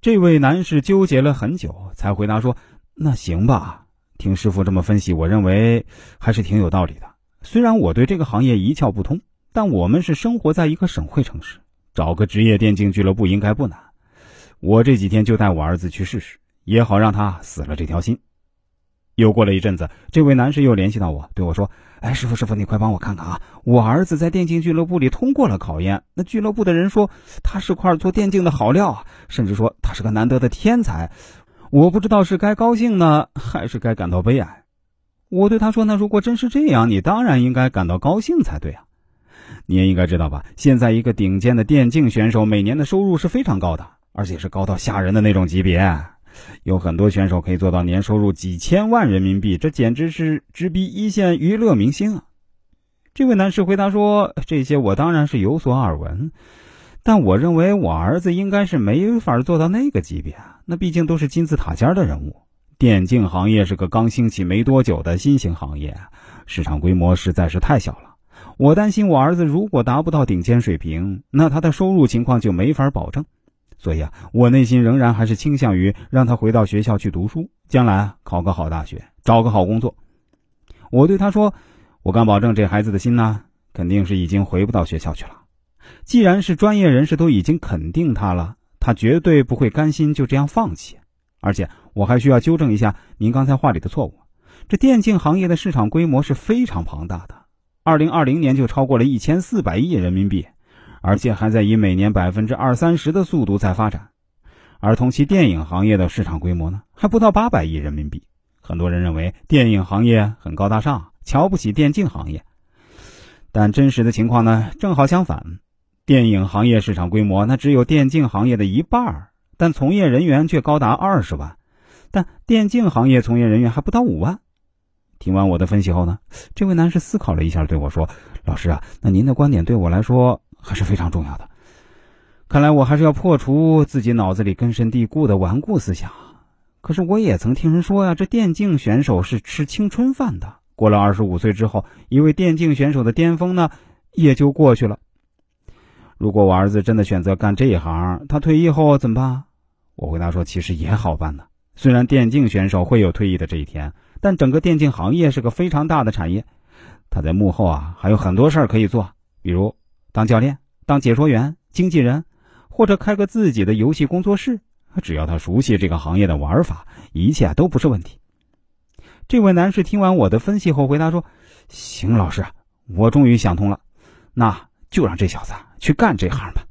这位男士纠结了很久，才回答说：“那行吧，听师傅这么分析，我认为还是挺有道理的。虽然我对这个行业一窍不通，但我们是生活在一个省会城市，找个职业电竞俱乐部应该不难。我这几天就带我儿子去试试，也好让他死了这条心。”又过了一阵子，这位男士又联系到我，对我说：“哎，师傅，师傅，你快帮我看看啊！我儿子在电竞俱乐部里通过了考验，那俱乐部的人说他是块做电竞的好料，甚至说他是个难得的天才。我不知道是该高兴呢，还是该感到悲哀。”我对他说：“那如果真是这样，你当然应该感到高兴才对啊！你也应该知道吧？现在一个顶尖的电竞选手每年的收入是非常高的，而且是高到吓人的那种级别。”有很多选手可以做到年收入几千万人民币，这简直是直逼一线娱乐明星啊！这位男士回答说：“这些我当然是有所耳闻，但我认为我儿子应该是没法做到那个级别。那毕竟都是金字塔尖的人物。电竞行业是个刚兴起没多久的新型行业，市场规模实在是太小了。我担心我儿子如果达不到顶尖水平，那他的收入情况就没法保证。”所以啊，我内心仍然还是倾向于让他回到学校去读书，将来考个好大学，找个好工作。我对他说：“我敢保证，这孩子的心呢，肯定是已经回不到学校去了。既然是专业人士都已经肯定他了，他绝对不会甘心就这样放弃。而且，我还需要纠正一下您刚才话里的错误。这电竞行业的市场规模是非常庞大的，二零二零年就超过了一千四百亿人民币。”而且还在以每年百分之二三十的速度在发展，而同期电影行业的市场规模呢，还不到八百亿人民币。很多人认为电影行业很高大上，瞧不起电竞行业，但真实的情况呢，正好相反。电影行业市场规模那只有电竞行业的一半，但从业人员却高达二十万，但电竞行业从业人员还不到五万。听完我的分析后呢，这位男士思考了一下，对我说：“老师啊，那您的观点对我来说……”还是非常重要的。看来我还是要破除自己脑子里根深蒂固的顽固思想。可是我也曾听人说呀，这电竞选手是吃青春饭的。过了二十五岁之后，一位电竞选手的巅峰呢，也就过去了。如果我儿子真的选择干这一行，他退役后怎么办？我回答说，其实也好办呢。虽然电竞选手会有退役的这一天，但整个电竞行业是个非常大的产业，他在幕后啊还有很多事儿可以做，比如。当教练、当解说员、经纪人，或者开个自己的游戏工作室，只要他熟悉这个行业的玩法，一切都不是问题。这位男士听完我的分析后回答说：“行，老师，我终于想通了，那就让这小子去干这行吧。”